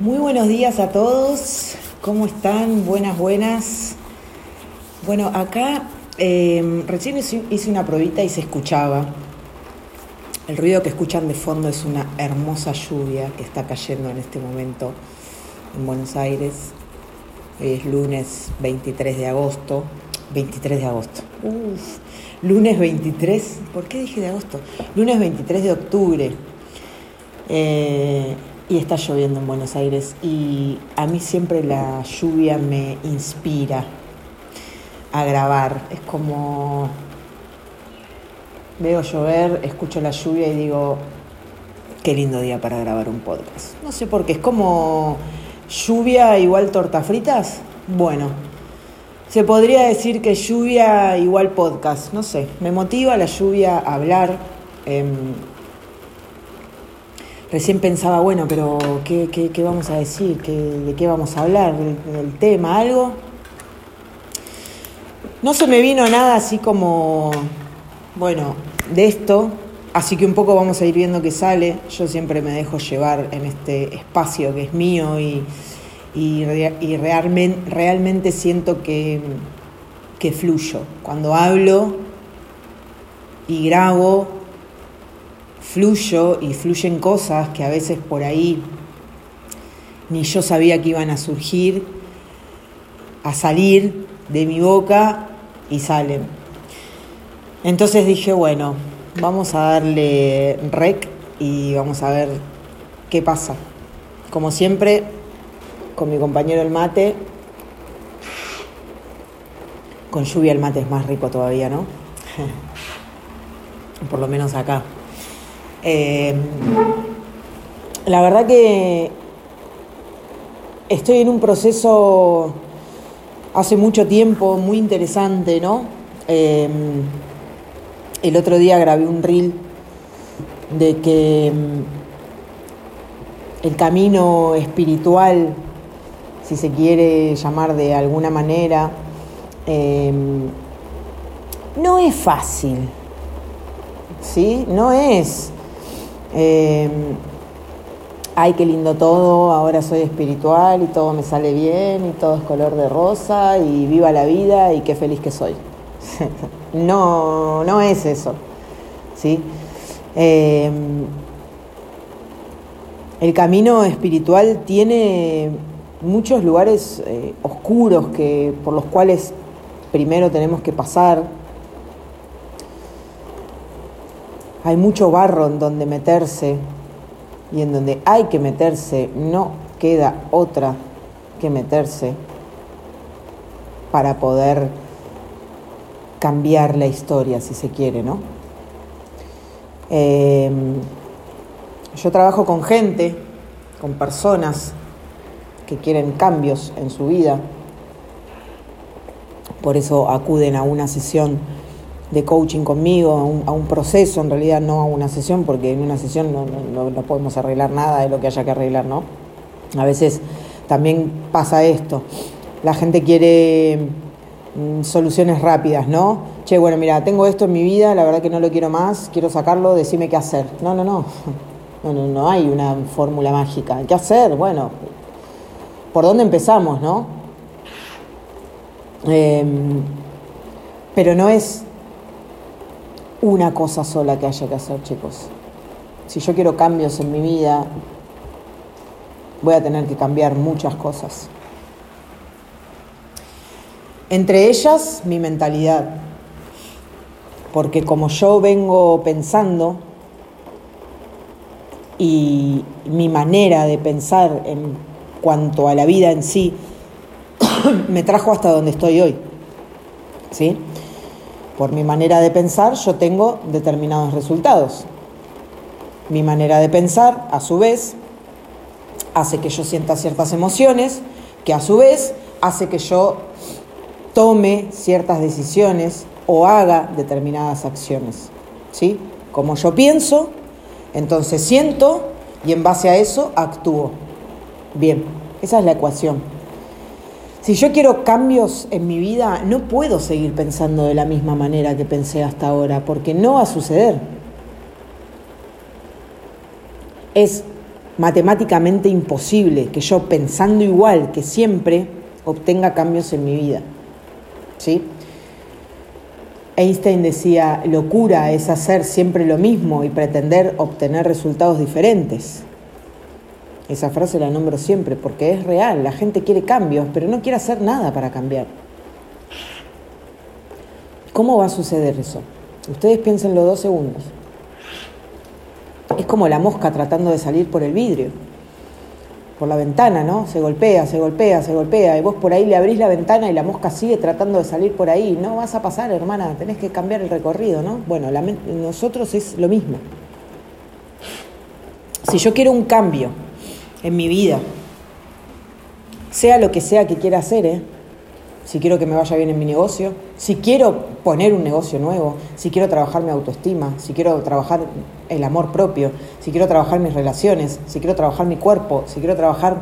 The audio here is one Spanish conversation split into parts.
Muy buenos días a todos. ¿Cómo están? Buenas, buenas. Bueno, acá eh, recién hice una probita y se escuchaba. El ruido que escuchan de fondo es una hermosa lluvia que está cayendo en este momento en Buenos Aires. Hoy es lunes 23 de agosto. 23 de agosto. Uf, lunes 23. ¿Por qué dije de agosto? Lunes 23 de octubre. Eh, y está lloviendo en Buenos Aires y a mí siempre la lluvia me inspira a grabar. Es como veo llover, escucho la lluvia y digo, qué lindo día para grabar un podcast. No sé por qué, es como lluvia igual torta fritas. Bueno, se podría decir que lluvia igual podcast, no sé, me motiva la lluvia a hablar. Em, Recién pensaba, bueno, pero ¿qué, qué, vamos a decir? ¿Qué, ¿De qué vamos a hablar? ¿Del, tema? ¿Algo? No se me vino nada así como, bueno, de esto, así que un poco vamos a ir viendo qué sale. Yo siempre me dejo llevar en este espacio que es mío y, y, realmente, realmente siento que, que fluyo. Cuando hablo y grabo, fluyo y fluyen cosas que a veces por ahí ni yo sabía que iban a surgir, a salir de mi boca y salen. Entonces dije, bueno, vamos a darle rec y vamos a ver qué pasa. Como siempre, con mi compañero el mate, con lluvia el mate es más rico todavía, ¿no? Por lo menos acá. Eh, la verdad que estoy en un proceso hace mucho tiempo muy interesante, ¿no? Eh, el otro día grabé un reel de que mm, el camino espiritual, si se quiere llamar de alguna manera, no es fácil, ¿sí? No es eh, ay, qué lindo todo, ahora soy espiritual y todo me sale bien y todo es color de rosa y viva la vida y qué feliz que soy. no, no es eso. ¿sí? Eh, el camino espiritual tiene muchos lugares eh, oscuros que, por los cuales primero tenemos que pasar hay mucho barro en donde meterse y en donde hay que meterse, no queda otra que meterse para poder cambiar la historia, si se quiere, ¿no? Em, yo trabajo con gente, con personas que quieren cambios en su vida, por eso acuden a una sesión de coaching conmigo, a un, proceso, en realidad no a una sesión, porque en una sesión no, no, podemos arreglar nada de lo que haya que arreglar, ¿no? A veces también pasa esto, la gente quiere mm, soluciones rápidas, ¿no? Che, bueno, mira, tengo esto en mi vida, la verdad que no lo quiero más, quiero sacarlo, decime qué hacer. No, no, no, no, no, no hay una fórmula mágica. ¿Qué hacer? Bueno, ¿por dónde empezamos, no? Em, pero no es una cosa sola que haya que hacer, chicos. Si yo quiero cambios en mi vida, voy a tener que cambiar muchas cosas. Entre ellas, mi mentalidad. Porque como yo vengo pensando y mi manera de pensar en cuanto a la vida en sí, me trajo hasta donde estoy hoy. ¿Sí? Por mi manera de pensar, yo tengo determinados resultados. Mi manera de pensar, a su vez, hace que yo sienta ciertas emociones, que a su vez hace que yo tome ciertas decisiones o haga determinadas acciones. ¿Sí? Como yo pienso, entonces siento y en base a eso actúo. Bien, esa es la ecuación. Si yo quiero cambios en mi vida, no puedo seguir pensando de la misma manera que pensé hasta ahora, porque no va a suceder. Es matemáticamente imposible que yo pensando igual que siempre obtenga cambios en mi vida. ¿Sí? Einstein decía, locura es hacer siempre lo mismo y pretender obtener resultados diferentes. Esa frase la nombro siempre porque es real, la gente quiere cambios, pero no quiere hacer nada para cambiar. ¿Cómo va a suceder eso? Ustedes piénsenlo dos segundos. Es como la mosca tratando de salir por el vidrio, por la ventana, ¿no? Se golpea, se golpea, se golpea, y vos por ahí le abrís la ventana y la mosca sigue tratando de salir por ahí. No vas a pasar, hermana, tenés que cambiar el recorrido, ¿no? Bueno, nosotros es lo mismo. Si yo quiero un cambio, en mi vida, sea lo que sea que quiera hacer, ¿eh? si quiero que me vaya bien en mi negocio, si quiero poner un negocio nuevo, si quiero trabajar mi autoestima, si quiero trabajar el amor propio, si quiero trabajar mis relaciones, si quiero trabajar mi cuerpo, si quiero trabajar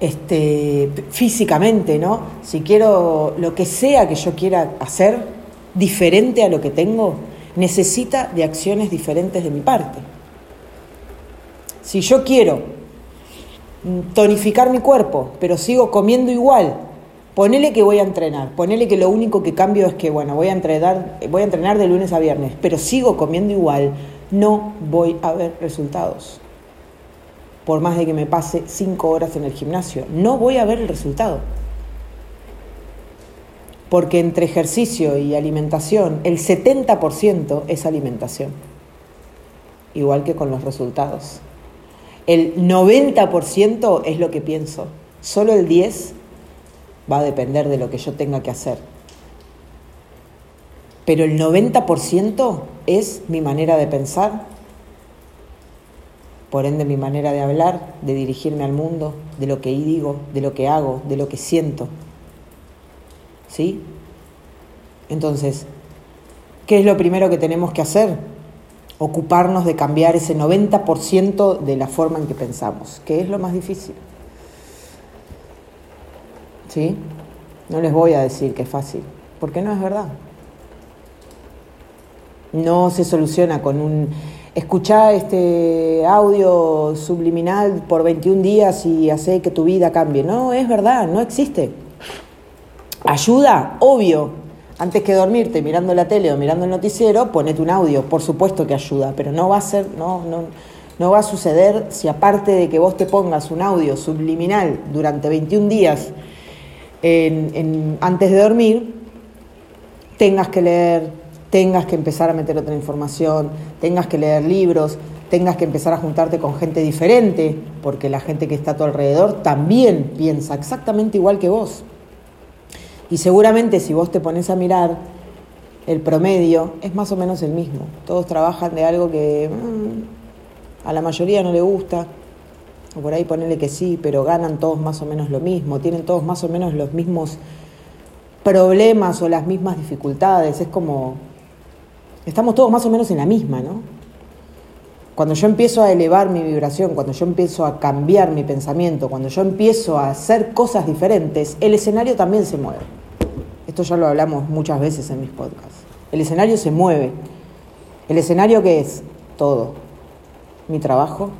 este, físicamente, ¿no? Si quiero lo que sea que yo quiera hacer diferente a lo que tengo, necesita de acciones diferentes de mi parte. Si yo quiero tonificar mi cuerpo, pero sigo comiendo igual. Ponele que voy a entrenar, ponele que lo único que cambio es que, bueno, voy a entrenar, voy a entrenar de lunes a viernes, pero sigo comiendo igual, no voy a ver resultados. Por más de que me pase cinco horas en el gimnasio, no voy a ver el resultado. Porque entre ejercicio y alimentación, el 70% es alimentación, igual que con los resultados. El 90% es lo que pienso. Solo el 10% va a depender de lo que yo tenga que hacer. Pero el 90% es mi manera de pensar, por ende mi manera de hablar, de dirigirme al mundo, de lo que digo, de lo que hago, de lo que siento. ¿Sí? Entonces, ¿qué es lo primero que tenemos que hacer? Ocuparnos de cambiar ese 90% de la forma en que pensamos, que es lo más difícil. ¿Sí? No les voy a decir que es fácil, porque no es verdad. No se soluciona con un escuchar este audio subliminal por 21 días y hacer que tu vida cambie. No, es verdad, no existe. Ayuda, obvio, antes que dormirte mirando la tele o mirando el noticiero, ponete un audio, por supuesto que ayuda, pero no va a ser, no, no, no va a suceder si aparte de que vos te pongas un audio subliminal durante 21 días antes de dormir, tengas que leer, tengas que empezar a meter otra información, tengas que leer libros, tengas que empezar a juntarte con gente diferente, porque la gente que está a tu alrededor también piensa exactamente igual que vos. Y seguramente si vos te pones a mirar, el promedio es más o menos el mismo. Todos trabajan de algo que mm, a la mayoría no le gusta, o por ahí ponerle que sí, pero ganan todos más o menos lo mismo, tienen todos más o menos los mismos problemas o las mismas dificultades. Es como, estamos todos más o menos en la misma, ¿no? Cuando yo empiezo a elevar mi vibración, cuando yo empiezo a cambiar mi pensamiento, cuando yo empiezo a hacer cosas diferentes, el escenario también se mueve. Esto ya lo hablamos muchas veces en mis podcasts. El escenario se mueve. ¿El escenario qué es? Todo. Mi trabajo,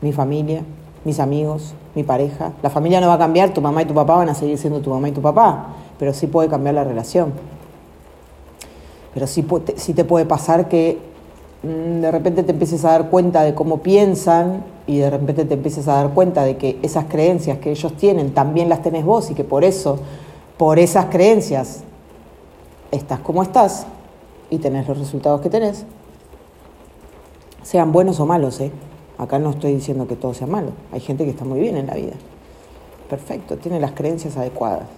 mi familia, mis amigos, mi pareja. La familia no va a cambiar, tu mamá y tu papá van a seguir siendo tu mamá y tu papá, pero sí puede cambiar la relación. Pero sí, sí te puede pasar que mm, de repente te empieces a dar cuenta de cómo piensan y de repente te empieces a dar cuenta de que esas creencias que ellos tienen también las tenés vos y que por eso por esas creencias estás como estás y tenés los resultados que tenés, sean buenos o malos, ¿eh? Acá no estoy diciendo que todo sea malo. Hay gente que está muy bien en la vida. Perfecto, tiene las creencias adecuadas.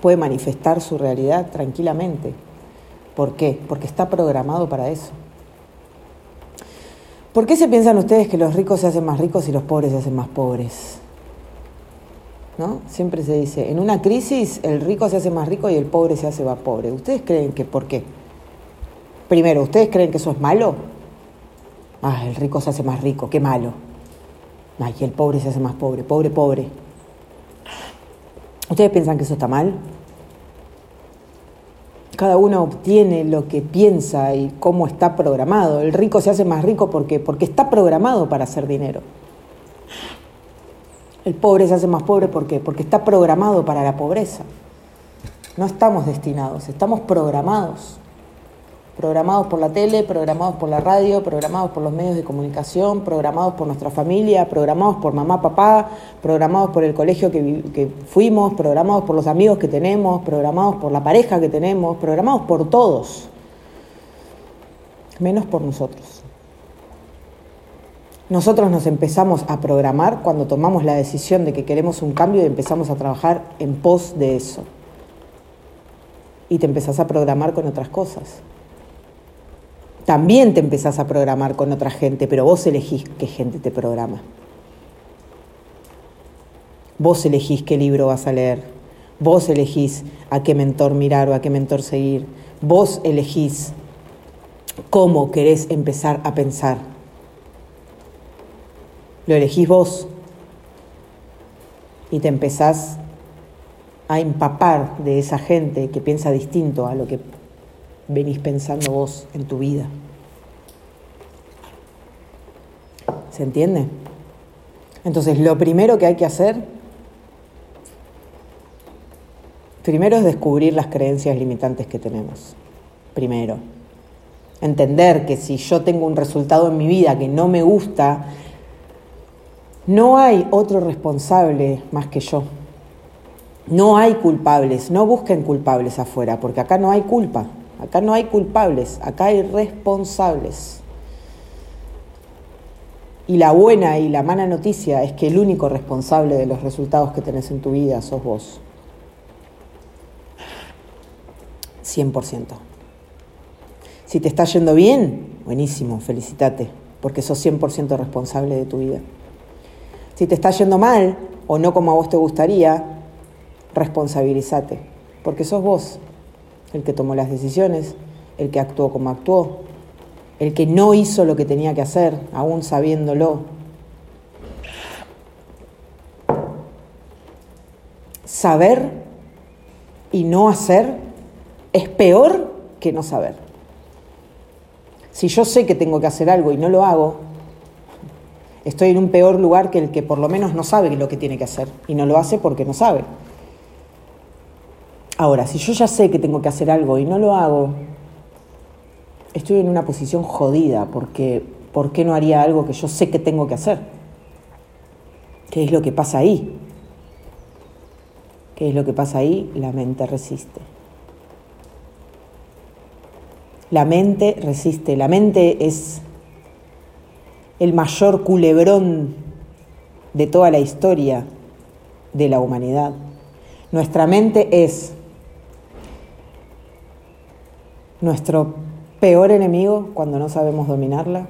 Puede manifestar su realidad tranquilamente. ¿Por qué? Porque está programado para eso. ¿Por qué se piensan ustedes que los ricos se hacen más ricos y los pobres se hacen más pobres? ¿No? Siempre se dice, en una crisis el rico se hace más rico y el pobre se hace más pobre. ¿Ustedes creen que por qué? Primero, ¿ustedes creen que eso es malo? Ah, el rico se hace más rico, qué malo. Ay, el pobre se hace más pobre, pobre, pobre. ¿Ustedes piensan que eso está mal? cada uno obtiene lo que piensa y cómo está programado. El rico se hace más rico porque, porque está programado para hacer dinero. El pobre se hace más pobre porque, porque está programado para la pobreza. No estamos destinados, estamos programados programados por la tele, programados por la radio, programados por los medios de comunicación, programados por nuestra familia, programados por mamá, papá, programados por el colegio que, fuimos, programados por los amigos que tenemos, programados por la pareja que tenemos, programados por todos, menos por nosotros. Nosotros nos empezamos a programar cuando tomamos la decisión de que queremos un cambio y empezamos a trabajar en pos de eso. Y te empezás a programar con otras cosas también te empezás a programar con otra gente, pero vos elegís qué gente te programa. Vos elegís qué libro vas a leer. Vos elegís a qué mentor mirar o a qué mentor seguir. Vos elegís cómo querés empezar a pensar. Lo elegís vos y te empezás a empapar de esa gente que piensa distinto a lo que venís pensando vos en tu vida. ¿Se entiende? Entonces, lo primero que hay que hacer, primero es descubrir las creencias limitantes que tenemos. Primero. Entender que si yo tengo un resultado en mi vida que no me gusta, no hay otro responsable más que yo. No hay culpables, no busquen culpables afuera, porque acá no hay culpa. Acá no hay culpables, acá hay responsables. Y la buena y la mala noticia es que el único responsable de los resultados que tenés en tu vida sos vos. 100%. Si te está yendo bien, buenísimo, felicitate, porque sos 100% responsable de tu vida. Si te está yendo mal o no como a vos te gustaría, responsabilízate, porque sos vos el que tomó las decisiones, el que actuó como actuó, el que no hizo lo que tenía que hacer, aún sabiéndolo. Saber y no hacer es peor que no saber. Si yo sé que tengo que hacer algo y no lo hago, estoy en un peor lugar que el que por lo menos no sabe lo que tiene que hacer y no lo hace porque no sabe. Ahora, si yo ya sé que tengo que hacer algo y no lo hago, estoy en una posición jodida porque ¿por qué no haría algo que yo sé que tengo que hacer? ¿Qué es lo que pasa ahí? ¿Qué es lo que pasa ahí? La mente resiste. La mente resiste. La mente es el mayor culebrón de toda la historia de la humanidad. Nuestra mente es nuestro peor enemigo cuando no sabemos dominarla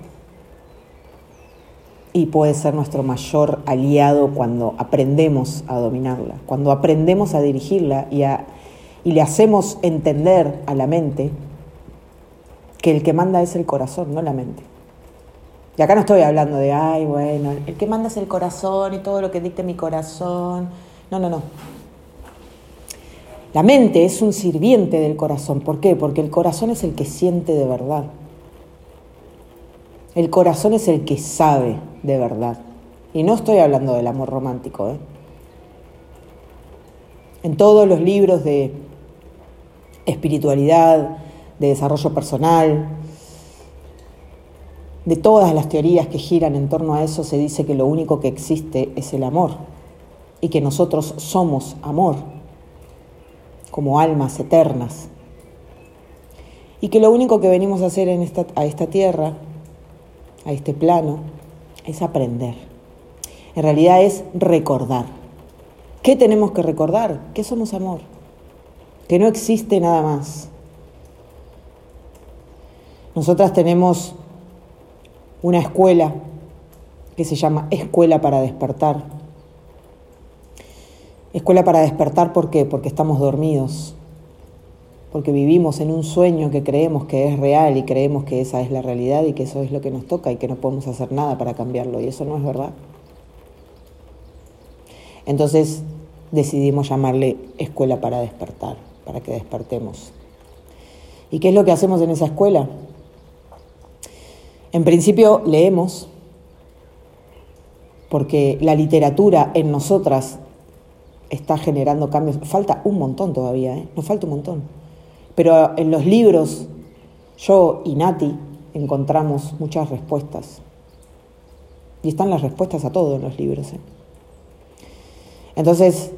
y puede ser nuestro mayor aliado cuando aprendemos a dominarla, cuando aprendemos a dirigirla y, le hacemos entender a la mente que el que manda es el corazón, no la mente. Y acá no estoy hablando de, ay, bueno, el que manda es el corazón y todo lo que dicte mi corazón. No, no, no. La mente es un sirviente del corazón. ¿Por qué? Porque el corazón es el que siente de verdad. El corazón es el que sabe de verdad. Y no estoy hablando del amor romántico. ¿eh? En todos los libros de espiritualidad, de desarrollo personal, de todas las teorías que giran en torno a eso, se dice que lo único que existe es el amor y que nosotros somos amor como almas eternas. Y que lo único que venimos a hacer en esta, a esta tierra, a este plano, es aprender. En realidad es recordar. ¿Qué tenemos que recordar? Que somos amor. Que no existe nada más. Nosotras tenemos una escuela que se llama Escuela para Despertar, Escuela para despertar, ¿por qué? Porque estamos dormidos, porque vivimos en un sueño que creemos que es real y creemos que esa es la realidad y que eso es lo que nos toca y que no podemos hacer nada para cambiarlo y eso no es verdad. Entonces decidimos llamarle escuela para despertar, para que despertemos. ¿Y qué es lo que hacemos en esa escuela? En principio leemos, porque la literatura en nosotras está generando cambios. Falta un montón todavía, ¿eh? nos falta un montón. Pero en los libros, yo y Nati encontramos muchas respuestas. Y están las respuestas a todo en los libros. ¿eh? Entonces,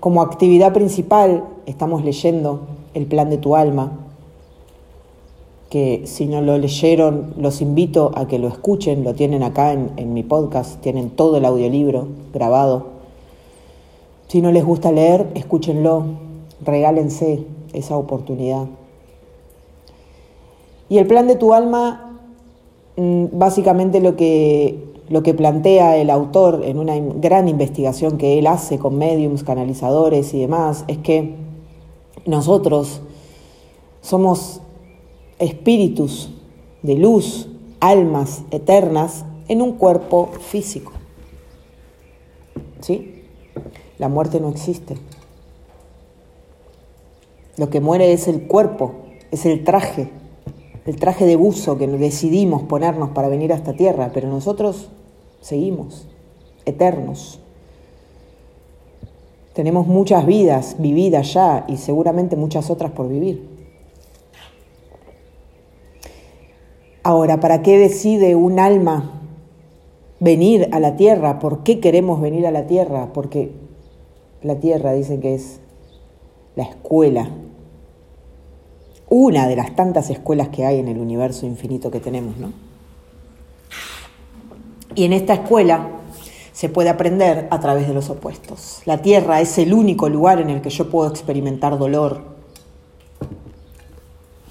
como actividad principal, estamos leyendo El plan de tu alma, que si no lo leyeron, los invito a que lo escuchen, lo tienen acá en, en mi podcast, tienen todo el audiolibro grabado. Si no les gusta leer, escúchenlo, regálense esa oportunidad. Y el plan de tu alma, mm, básicamente lo que, lo que plantea el autor en una gran investigación que él hace con mediums, canalizadores y demás, es que nosotros somos espíritus de luz, almas eternas en un cuerpo físico. ¿Sí? La muerte no existe. Lo que muere es el cuerpo, es el traje, el traje de buzo que decidimos ponernos para venir a esta tierra, pero nosotros seguimos, eternos. Tenemos muchas vidas vividas ya y seguramente muchas otras por vivir. Ahora, ¿para qué decide un alma venir a la tierra? ¿Por qué queremos venir a la tierra? Porque la tierra dicen que es la escuela, una de las tantas escuelas que hay en el universo infinito que tenemos, ¿no? Y en esta escuela se puede aprender a través de los opuestos. La tierra es el único lugar en el que yo puedo experimentar dolor,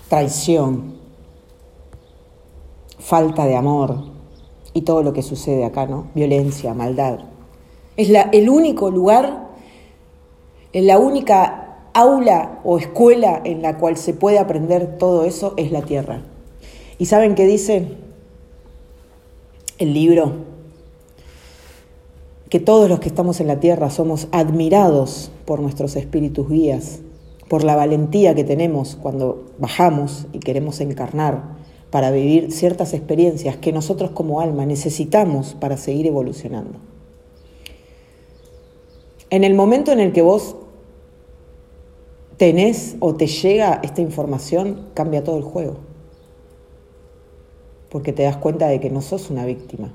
traición, falta de amor y todo lo que sucede acá, ¿no? Violencia, maldad. Es la, el único lugar, la única aula o escuela en la cual se puede aprender todo eso es la tierra. ¿Y saben qué dice el libro? Que todos los que estamos en la tierra somos admirados por nuestros espíritus guías, por la valentía que tenemos cuando bajamos y queremos encarnar para vivir ciertas experiencias que nosotros como alma necesitamos para seguir evolucionando. En el momento en el que vos tenés o te llega esta información, cambia todo el juego. Porque te das cuenta de que no sos una víctima,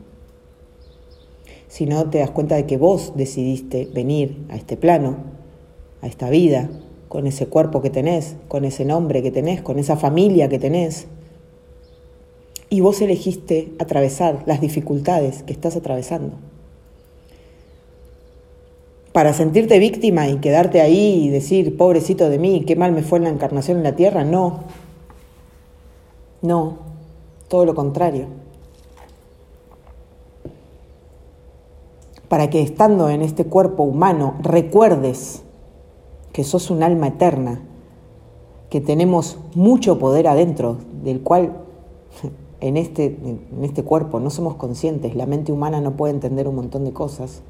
sino te das cuenta de que vos decidiste venir a este plano, a esta vida, con ese cuerpo que tenés, con ese nombre que tenés, con esa familia que tenés, y vos elegiste atravesar las dificultades que estás atravesando. Para sentirte víctima y quedarte ahí y decir, pobrecito de mí, qué mal me fue en la encarnación en la tierra, no. No, todo lo contrario. Para que estando en este cuerpo humano recuerdes que sos un alma eterna, que tenemos mucho poder adentro, del cual en este, en este cuerpo, no somos conscientes, la mente humana no puede entender un montón de cosas,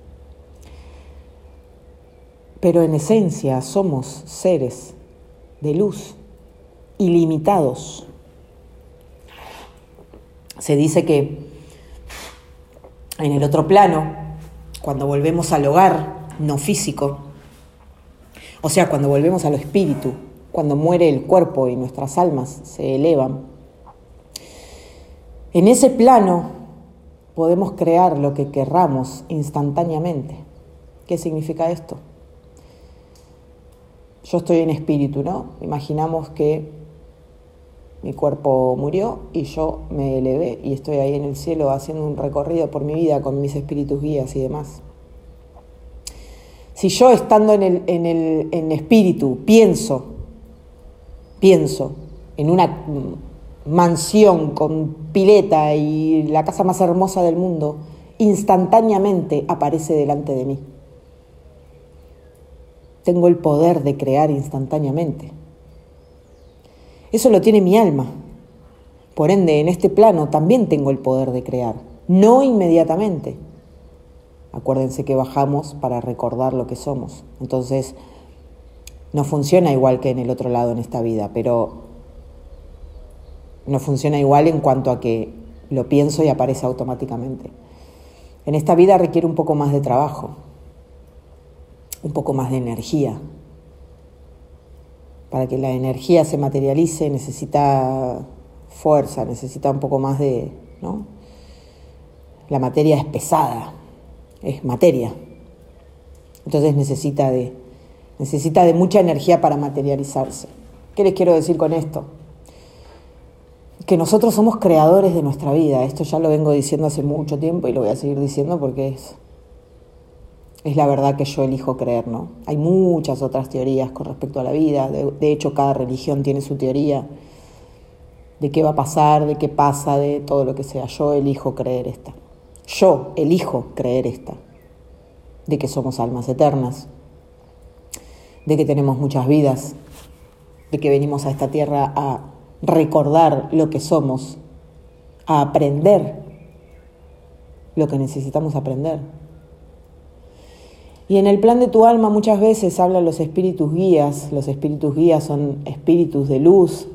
pero en esencia somos seres de luz, ilimitados. Se dice que en el otro plano, cuando volvemos al hogar no físico, o sea, cuando volvemos a lo espíritu, cuando muere el cuerpo y nuestras almas se elevan, en ese plano podemos crear lo que querramos instantáneamente. ¿Qué significa esto? Yo estoy en espíritu, ¿no? Imaginamos que mi cuerpo murió y yo me elevé y estoy ahí en el cielo haciendo un recorrido por mi vida con mis espíritus guías y demás. Si yo estando en el, en el en espíritu pienso, pienso en una mansión con pileta y la casa más hermosa del mundo, instantáneamente aparece delante de mí. Tengo el poder de crear instantáneamente. Eso lo tiene mi alma. Por ende, en este plano también tengo el poder de crear, no inmediatamente. Acuérdense que bajamos para recordar lo que somos. Entonces, no funciona igual que en el otro lado en esta vida, pero no funciona igual en cuanto a que lo pienso y aparece automáticamente. En esta vida requiere un poco más de trabajo, un poco más de energía. Para que la energía se materialice necesita fuerza, necesita un poco más de... ¿no? La materia es pesada, es materia. Entonces necesita de, necesita de mucha energía para materializarse. ¿Qué les quiero decir con esto? Que nosotros somos creadores de nuestra vida. Esto ya lo vengo diciendo hace mucho tiempo y lo voy a seguir diciendo porque es, es la verdad que yo elijo creer, ¿no? Hay muchas otras teorías con respecto a la vida. De, de hecho, cada religión tiene su teoría de qué va a pasar, de qué pasa, de todo lo que sea. Yo elijo creer esta. Yo elijo creer esta. De que somos almas eternas, de que tenemos muchas vidas, de que venimos a esta tierra a recordar lo que somos, a aprender lo que necesitamos aprender. Y en el plan de tu alma muchas veces hablan los espíritus guías. Los espíritus guías son espíritus de luz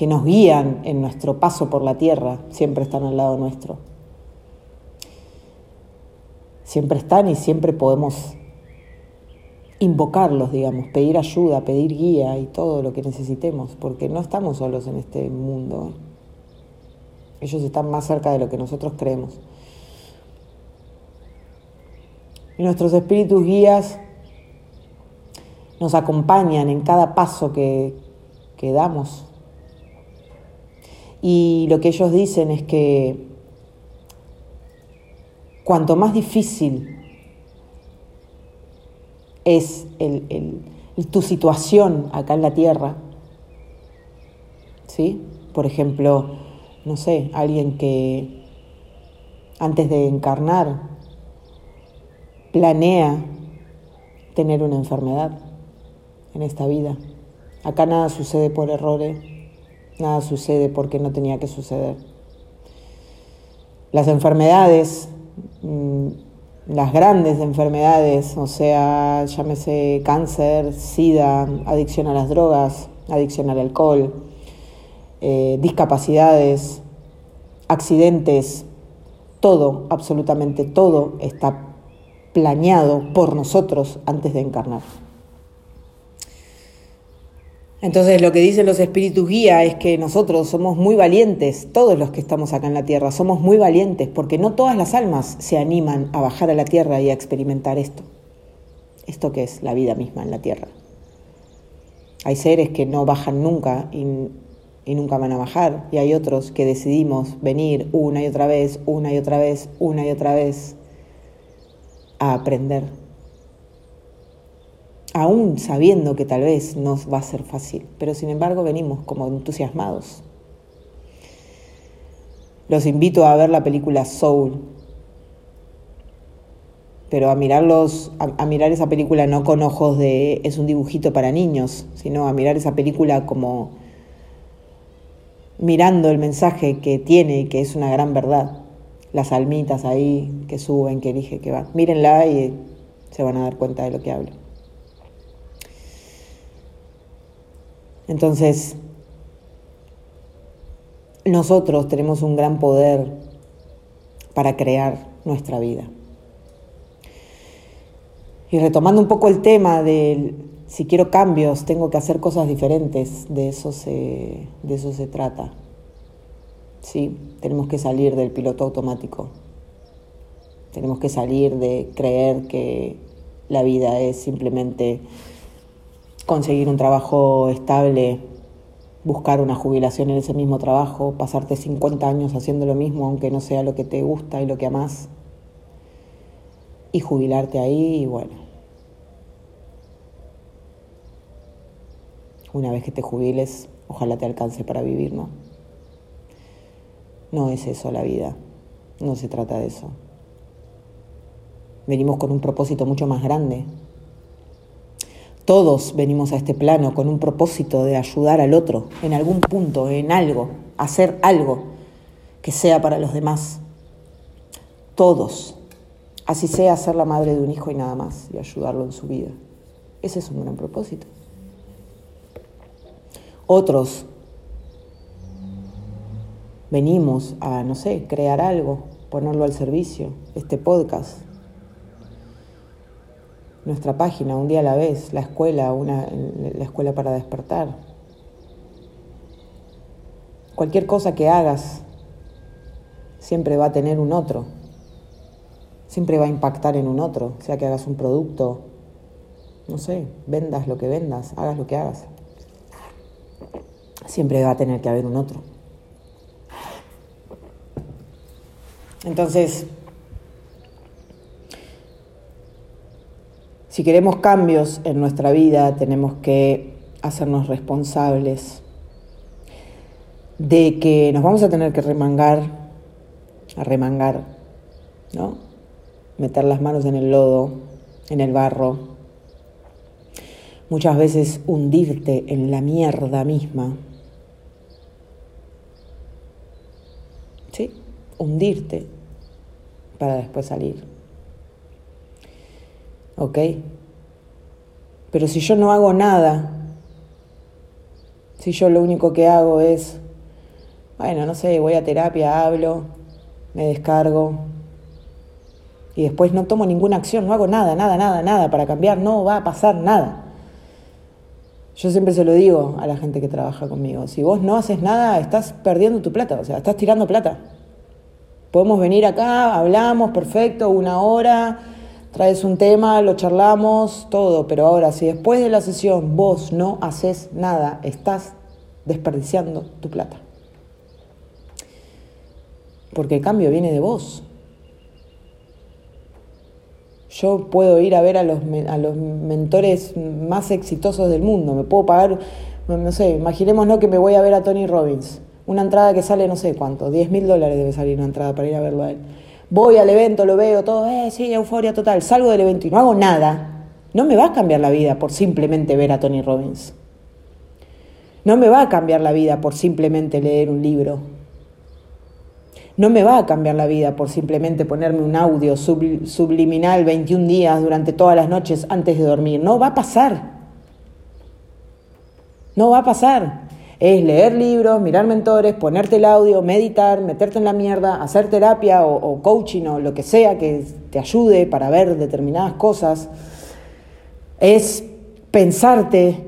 que nos guían en nuestro paso por la tierra, siempre están al lado nuestro. Siempre están y siempre podemos invocarlos, digamos, pedir ayuda, pedir guía y todo lo que necesitemos, porque no estamos solos en este mundo. Ellos están más cerca de lo que nosotros creemos. Y nuestros espíritus guías nos acompañan en cada paso que, que damos. Y lo que ellos dicen es que cuanto más difícil es tu situación acá en la tierra. ¿Sí? Por ejemplo, no sé, alguien que antes de encarnar planea tener una enfermedad en esta vida. Acá nada sucede por errores, nada sucede porque no tenía que suceder. Las enfermedades mm, las grandes enfermedades, o sea, llámese cáncer, sida, adicción a las drogas, adicción al alcohol, eh, discapacidades, accidentes, todo, absolutamente todo está planeado por nosotros antes de encarnar. Entonces lo que dicen los espíritus guía es que nosotros somos muy valientes, todos los que estamos acá en la Tierra, somos muy valientes, porque no todas las almas se animan a bajar a la Tierra y a experimentar esto. Esto que es la vida misma en la Tierra. Hay seres que no bajan nunca y, y nunca van a bajar, y hay otros que decidimos venir una y otra vez, una y otra vez, una y otra vez a aprender aún sabiendo que tal vez no va a ser fácil, pero sin embargo venimos como entusiasmados. Los invito a ver la película Soul, pero a mirarlos, a, mirar esa película no con ojos de es un dibujito para niños, sino a mirar esa película como mirando el mensaje que tiene y que es una gran verdad. Las almitas ahí que suben, que elige, que van. Mírenla y se van a dar cuenta de lo que hablo. Entonces, nosotros tenemos un gran poder para crear nuestra vida. Y retomando un poco el tema de si quiero cambios, tengo que hacer cosas diferentes, de eso se, de eso se trata. Sí, tenemos que salir del piloto automático. Tenemos que salir de creer que la vida es simplemente conseguir un trabajo estable, buscar una jubilación en ese mismo trabajo, pasarte 50 años haciendo lo mismo, aunque no sea lo que te gusta y lo que amas, y jubilarte ahí y bueno. Una vez que te jubiles, ojalá te alcance para vivir, ¿no? No es eso la vida, no se trata de eso. Venimos con un propósito mucho más grande, todos venimos a este plano con un propósito de ayudar al otro en algún punto, en algo, hacer algo que sea para los demás. Todos. Así sea ser la madre de un hijo y nada más, y ayudarlo en su vida. Ese es un gran propósito. Otros venimos a, no sé, crear algo, ponerlo al servicio, este podcast, nuestra página, un día a la vez, la escuela, una, la escuela para despertar. Cualquier cosa que hagas siempre va a tener un otro, siempre va a impactar en un otro, sea que hagas un producto, no sé, vendas lo que vendas, hagas lo que hagas. Siempre va a tener que haber un otro. Entonces, si queremos cambios en nuestra vida, tenemos que hacernos responsables de que nos vamos a tener que remangar, a remangar, ¿no? Meter las manos en el lodo, en el barro, muchas veces hundirte en la mierda misma. ¿Sí? Hundirte para después salir. ¿Ok? Pero si yo no hago nada, si yo lo único que hago es, bueno, no sé, voy a terapia, hablo, me descargo, y después no tomo ninguna acción, no hago nada, nada, nada, nada para cambiar, no va a pasar nada. Yo siempre se lo digo a la gente que trabaja conmigo, si vos no haces nada, estás perdiendo tu plata, o sea, estás tirando plata. Podemos venir acá, hablamos, perfecto, una hora, traes un tema, lo charlamos, todo, pero ahora si después de la sesión vos no haces nada, estás desperdiciando tu plata. Porque el cambio viene de vos. Yo puedo ir a ver a los, a los mentores más exitosos del mundo, me puedo pagar, no sé, imaginémonos que me voy a ver a Tony Robbins, una entrada que sale no sé cuánto, 10 mil dólares debe salir una entrada para ir a verlo a él. Voy al evento, lo veo, todo, eh, sí, euforia total, salgo del evento y no hago nada. No me va a cambiar la vida por simplemente ver a Tony Robbins. No me va a cambiar la vida por simplemente leer un libro. No me va a cambiar la vida por simplemente ponerme un audio subliminal 21 días durante todas las noches antes de dormir. No va a pasar. No va a pasar. Es leer libros, mirar mentores, ponerte el audio, meditar, meterte en la mierda, hacer terapia o, coaching o lo que sea que te ayude para ver determinadas cosas. Es pensarte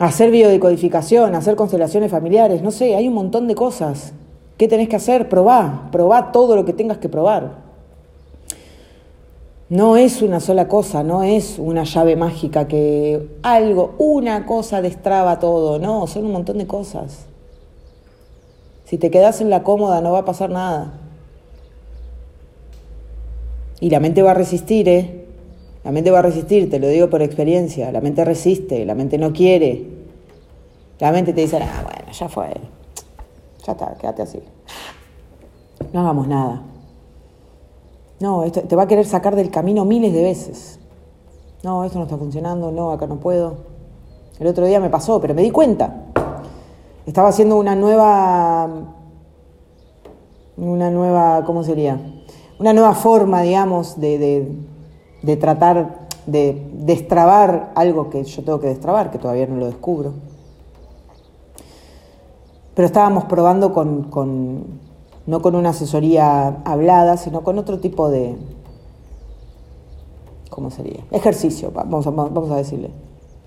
hacer biodecodificación, hacer constelaciones familiares, no sé, hay un montón de cosas. ¿Qué tenés que hacer? Probá, probá todo lo que tengas que probar. No es una sola cosa, no es una llave mágica que algo, una cosa destraba todo, no, son un montón de cosas. Si te quedas en la cómoda no va a pasar nada. Y la mente va a resistir, ¿eh? La mente va a resistir, te lo digo por experiencia. La mente resiste, la mente no quiere. La mente te dice, ah, bueno, ya fue. Ya está, quédate así. No hagamos nada. No, esto te va a querer sacar del camino miles de veces. No, esto no está funcionando, no, acá no puedo. El otro día me pasó, pero me di cuenta. Estaba haciendo una nueva. Una nueva. ¿Cómo sería? Una nueva forma, digamos, de, de de tratar de destrabar algo que yo tengo que destrabar, que todavía no lo descubro. Pero estábamos probando con, no con una asesoría hablada, sino con otro tipo de, ¿cómo sería? Ejercicio, vamos a, vamos a decirle.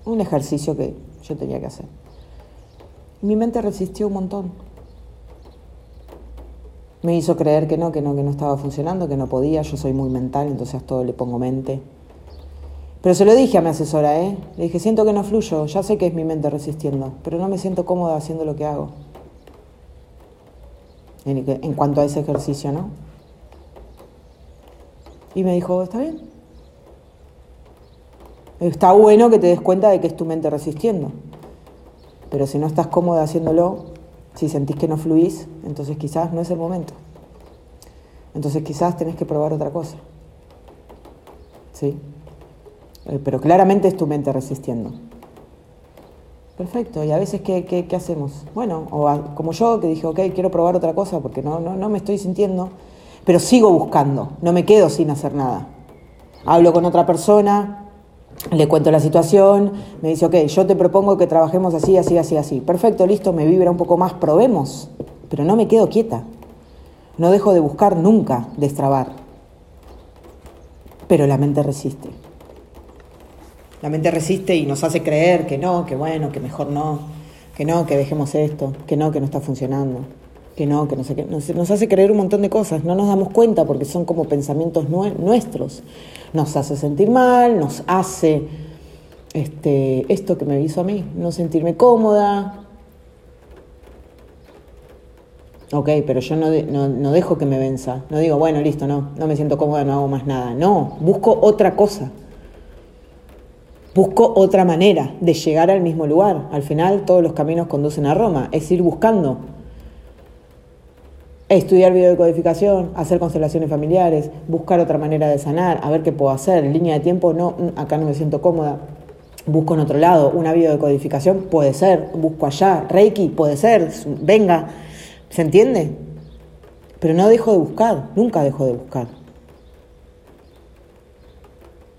Un ejercicio que yo tenía que hacer. Mi mente resistió un montón. Me hizo creer que no, que no, que no estaba funcionando, que no podía. Yo soy muy mental, entonces a todo le pongo mente. Pero se lo dije a mi asesora, ¿eh? Le dije, siento que no fluyo, ya sé que es mi mente resistiendo, pero no me siento cómoda haciendo lo que hago. En, cuanto a ese ejercicio, ¿no? Y me dijo, está bien. Está bueno que te des cuenta de que es tu mente resistiendo. Pero si no estás cómoda haciéndolo, si sentís que no fluís, entonces quizás no es el momento. Entonces quizás tenés que probar otra cosa. ¿Sí? Eh, pero claramente es tu mente resistiendo. Perfecto, y a veces ¿qué, qué, hacemos? Bueno, o como yo que dije, ok, quiero probar otra cosa porque no, no, no me estoy sintiendo, pero sigo buscando, no me quedo sin hacer nada. Hablo con otra persona, le cuento la situación, me dice, ok, yo te propongo que trabajemos así, así, así, así. Perfecto, listo, me vibra un poco más, probemos, pero no me quedo quieta. No dejo de buscar nunca destrabar. Pero la mente resiste. La mente resiste y nos hace creer que no, que bueno, que mejor no, que no, que dejemos esto, que no, que no está funcionando, que no, que no sé qué. Nos, hace creer un montón de cosas, no nos damos cuenta porque son como pensamientos nuestros. Nos hace sentir mal, nos hace este, esto que me hizo a mí, no sentirme cómoda, Ok, pero yo no, no, dejo que me venza. No digo, bueno, listo, no, no me siento cómoda, no hago más nada. No, busco otra cosa. Busco otra manera de llegar al mismo lugar. Al final todos los caminos conducen a Roma. Es ir buscando. Estudiar videocodificación, hacer constelaciones familiares, buscar otra manera de sanar, a ver qué puedo hacer. Línea de tiempo, no, mm, acá no me siento cómoda. Busco en otro lado. Una videocodificación puede ser. Busco allá. Reiki puede ser. Venga ¿Se entiende? Pero no dejo de buscar, nunca dejo de buscar.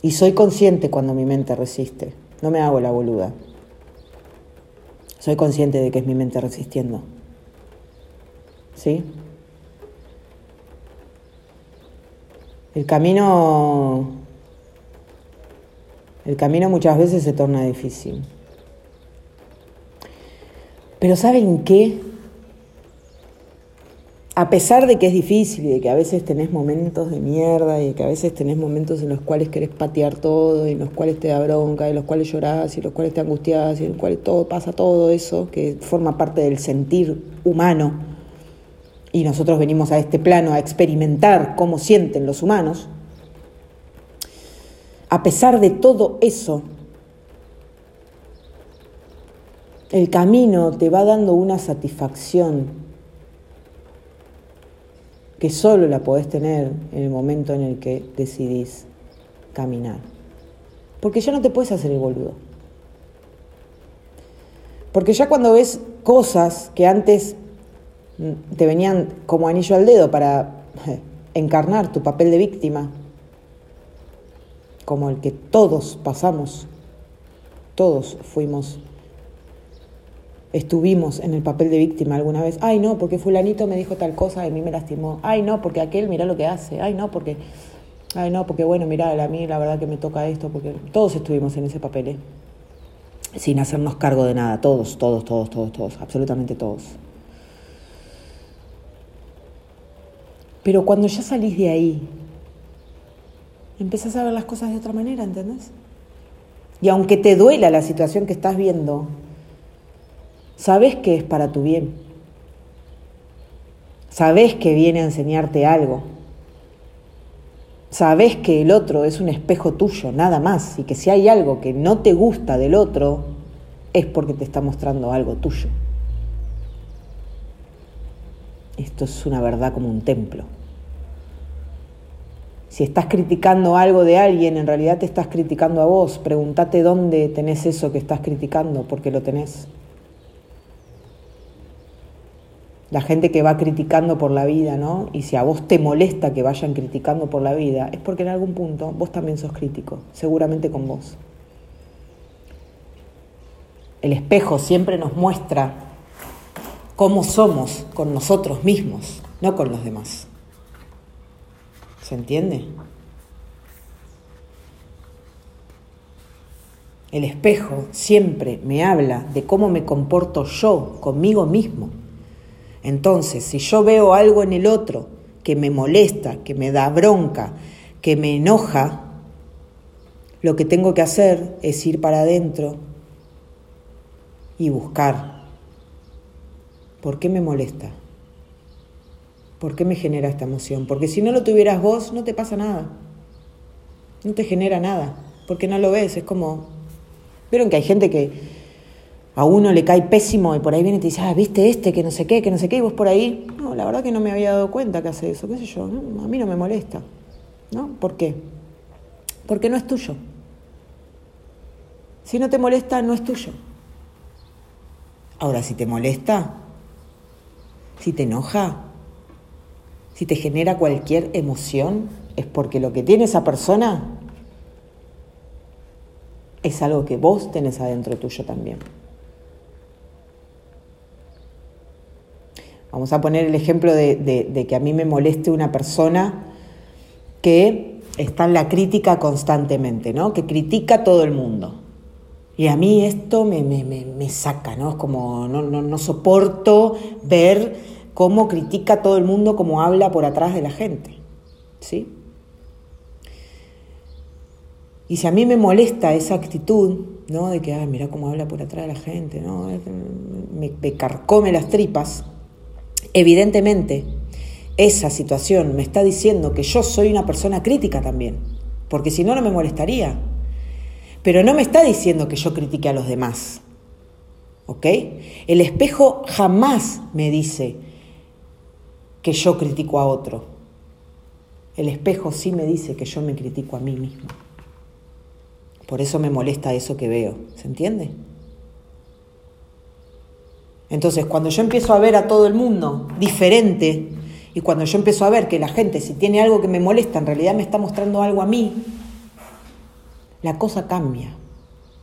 Y soy consciente cuando mi mente resiste, no me hago la boluda. Soy consciente de que es mi mente resistiendo. ¿Sí? El camino el camino muchas veces se torna difícil. Pero ¿saben qué? A pesar de que es difícil y de que a veces tenés momentos de mierda y de que a veces tenés momentos en los cuales querés patear todo y en los cuales te da bronca y en los cuales llorás y en los cuales te angustias y en los cuales todo pasa todo eso que forma parte del sentir humano. Y nosotros venimos a este plano a experimentar cómo sienten los humanos, a pesar de todo eso, el camino te va dando una satisfacción que solo la podés tener en el momento en el que decidís caminar. Porque ya no te puedes hacer el boludo. Porque ya cuando ves cosas que antes te venían como anillo al dedo para encarnar tu papel de víctima, como el que todos pasamos, todos fuimos estuvimos en el papel de víctima alguna vez. Ay, no, porque fulanito me dijo tal cosa y a mí me lastimó. Ay, no, porque aquel mira lo que hace. Ay, no, porque... Ay, no, porque bueno, mira, a mí la verdad que me toca esto, porque todos estuvimos en ese papel, ¿eh? sin hacernos cargo de nada, todos, todos, todos, todos, todos, absolutamente todos. Pero cuando ya salís de ahí, empezás a ver las cosas de otra manera, ¿entendés? Y aunque te duela la situación que estás viendo, sabes que es para tu bien. Sabes que viene a enseñarte algo. Sabes que el otro es un espejo tuyo, nada más, y que si hay algo que no te gusta del otro, es porque te está mostrando algo tuyo. Esto es una verdad como un templo. Si estás criticando algo de alguien, en realidad te estás criticando a vos. Pregúntate dónde tenés eso que estás criticando, porque lo tenés. La gente que va criticando por la vida, ¿no? Y si a vos te molesta que vayan criticando por la vida, es porque en algún punto vos también sos crítico, seguramente con vos. El espejo siempre nos muestra cómo somos con nosotros mismos, no con los demás. ¿Se entiende? El espejo siempre me habla de cómo me comporto yo conmigo mismo. Entonces, si yo veo algo en el otro que me molesta, que me da bronca, que me enoja, lo que tengo que hacer es ir para adentro y buscar. ¿Por qué me molesta? ¿Por qué me genera esta emoción? Porque si no lo tuvieras vos, no te pasa nada. No te genera nada. Porque no lo ves. Es como... Vieron que hay gente que a uno le cae pésimo y por ahí viene y te dice, ah, viste este, que no sé qué, que no sé qué, y vos por ahí, no, la verdad que no me había dado cuenta que hace eso, qué sé yo, a mí no me molesta, ¿no? ¿Por qué? Porque no es tuyo. Si no te molesta, no es tuyo. Ahora, si te molesta, si te enoja, si te genera cualquier emoción, es porque lo que tiene esa persona es algo que vos tenés adentro tuyo también. Vamos a poner el ejemplo de, que a mí me moleste una persona que está en la crítica constantemente, ¿no? Que critica a todo el mundo. Y a mí esto me, me, saca, ¿no? Es como no, no, no, soporto ver cómo critica todo el mundo, cómo habla por atrás de la gente. ¿Sí? Y si a mí me molesta esa actitud, ¿no? De que, ay, mira cómo habla por atrás de la gente, ¿no? Me, me carcome las tripas. Evidentemente, esa situación me está diciendo que yo soy una persona crítica también, porque si no, no me molestaría. Pero no me está diciendo que yo critique a los demás. ¿Ok? El espejo jamás me dice que yo critico a otro. El espejo sí me dice que yo me critico a mí mismo. Por eso me molesta eso que veo. ¿Se entiende? Entonces, cuando yo empiezo a ver a todo el mundo diferente y cuando yo empiezo a ver que la gente, si tiene algo que me molesta, en realidad me está mostrando algo a mí, la cosa cambia,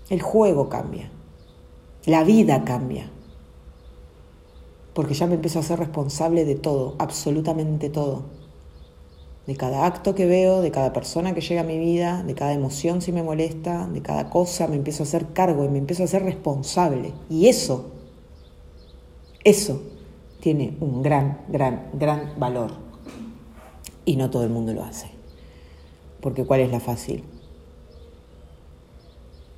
el juego cambia, la vida cambia, porque ya me empiezo a ser responsable de todo, absolutamente todo, de cada acto que veo, de cada persona que llega a mi vida, de cada emoción si me molesta, de cada cosa, me empiezo a hacer cargo y me empiezo a ser responsable. Y eso, eso tiene un gran, gran, gran valor. Y no todo el mundo lo hace. Porque ¿cuál es la fácil?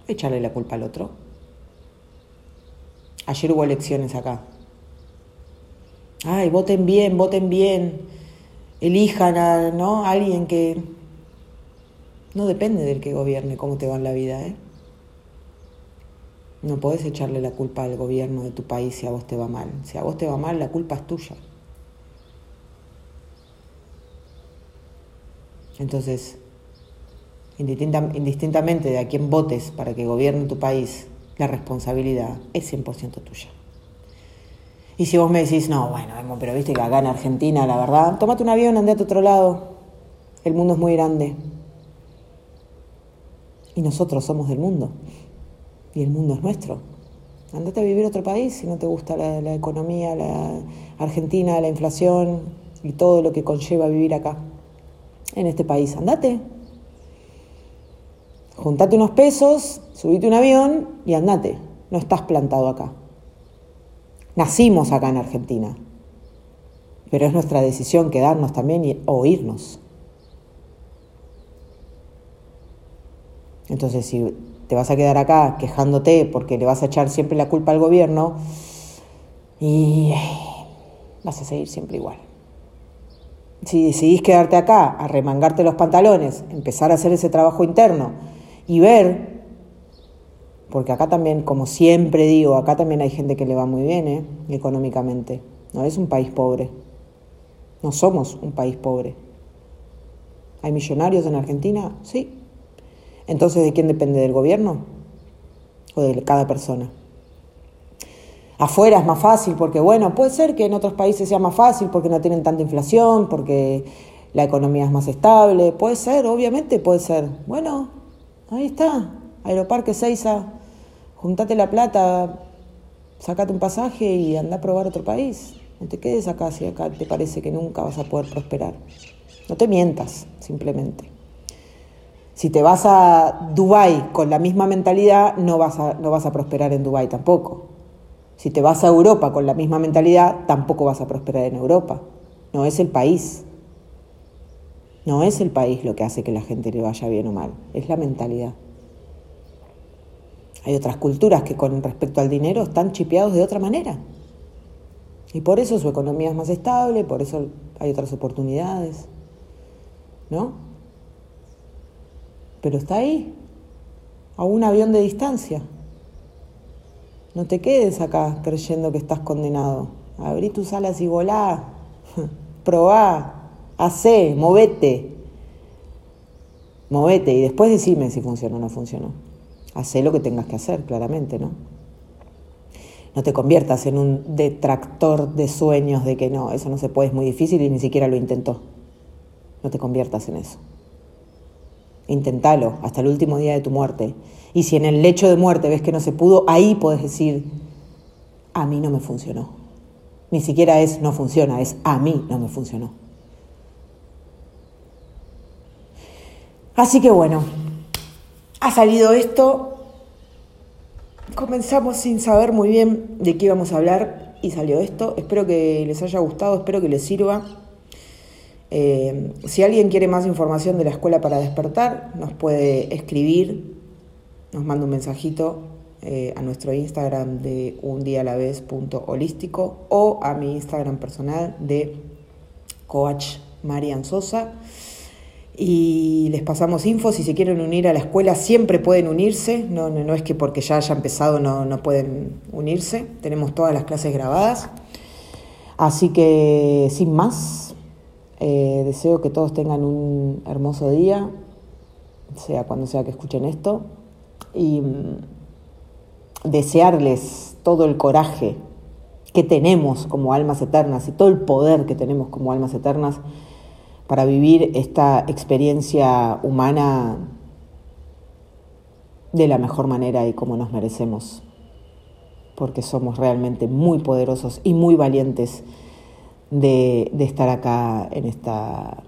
echarle la culpa al otro. Ayer hubo elecciones acá. Ay, voten bien, voten bien. Elijan a ¿no? alguien que no depende del que gobierne cómo te va en la vida. ¿eh? No podés echarle la culpa al gobierno de tu país si a vos te va mal. Si a vos te va mal, la culpa es tuya. Entonces, indistintamente de a quién votes para que gobierne tu país, la responsabilidad es 100% tuya. Y si vos me decís, no, bueno, pero viste que acá en Argentina, la verdad, tómate un avión, andate a otro lado. El mundo es muy grande. Y nosotros somos del mundo. Y el mundo es nuestro. Andate a vivir a otro país si no te gusta la, economía, la Argentina, la inflación y todo lo que conlleva vivir acá, en este país. Andate, juntate unos pesos, subite un avión y andate. No estás plantado acá. Nacimos acá en Argentina, pero es nuestra decisión quedarnos también o irnos. Entonces, si te vas a quedar acá quejándote porque le vas a echar siempre la culpa al gobierno, y vas a seguir siempre igual. Si decidís quedarte acá, a remangarte los pantalones, empezar a hacer ese trabajo interno, y ver, porque acá también, como siempre digo, acá también hay gente que le va muy bien ¿eh? económicamente. No es un país pobre. No somos un país pobre. ¿Hay millonarios en Argentina? Sí. Entonces, ¿de quién depende? ¿Del gobierno? ¿O de cada persona? Afuera es más fácil porque, bueno, puede ser que en otros países sea más fácil porque no tienen tanta inflación, porque la economía es más estable. Puede ser, obviamente puede ser. Bueno, Ahí está, Aeroparque Seiza, juntate la plata, sacate un pasaje y anda a probar otro país. No te quedes acá si acá te parece que nunca vas a poder prosperar. No te mientas, simplemente. Si te vas a Dubai con la misma mentalidad, no vas a, no vas a prosperar en Dubai tampoco. Si te vas a Europa con la misma mentalidad, tampoco vas a prosperar en Europa. No es el país. No es el país lo que hace que la gente le vaya bien o mal, es la mentalidad. Hay otras culturas que con respecto al dinero están chipeados de otra manera. Y por eso su economía es más estable, por eso hay otras oportunidades. ¿No? Pero está ahí, a un avión de distancia. No te quedes acá creyendo que estás condenado. Abrí tus alas y volá. Probá, hacé, movete. Movete y después decime si funcionó o no funcionó. Hacé lo que tengas que hacer, claramente, ¿no? No te conviertas en un detractor de sueños de que no, eso no se puede, es muy difícil y ni siquiera lo intentó. No te conviertas en eso. Intentalo hasta el último día de tu muerte. Y si en el lecho de muerte ves que no se pudo, ahí puedes decir, a mí no me funcionó. Ni siquiera es no funciona, es a mí no me funcionó. Así que bueno, ha salido esto. Comenzamos sin saber muy bien de qué íbamos a hablar y salió esto. Espero que les haya gustado, espero que les sirva. Eh, si alguien quiere más información de la escuela para despertar, nos puede escribir, nos manda un mensajito eh, a nuestro Instagram de un día a la vez punto holístico o a mi Instagram personal de coach Marian Sosa y les pasamos info. Si se quieren unir a la escuela, siempre pueden unirse. No, no, es que porque ya haya empezado no, no, pueden unirse. Tenemos todas las clases grabadas. Así que, sin más, eh, deseo que todos tengan un hermoso día, sea cuando sea que escuchen esto. Y mm, desearles todo el coraje que tenemos como almas eternas y todo el poder que tenemos como almas eternas para vivir esta experiencia humana de la mejor manera y como nos merecemos, porque somos realmente muy poderosos y muy valientes de, estar acá en esta,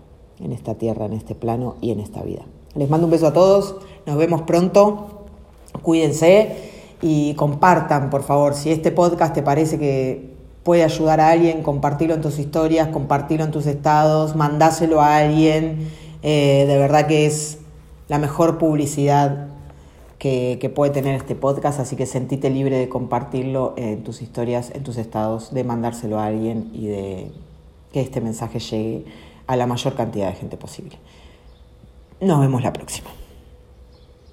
en esta tierra, en este plano y en esta vida. Les mando un beso a todos, nos vemos pronto, cuídense y compartan, por favor, si este podcast te parece que puede ayudar a alguien, compartirlo en tus historias, compartirlo en tus estados, mandáselo a alguien. Eh, de verdad que es la mejor publicidad que, puede tener este podcast, así que sentite libre de compartirlo en tus historias, en tus estados, de mandárselo a alguien y de que este mensaje llegue a la mayor cantidad de gente posible. Nos vemos la próxima.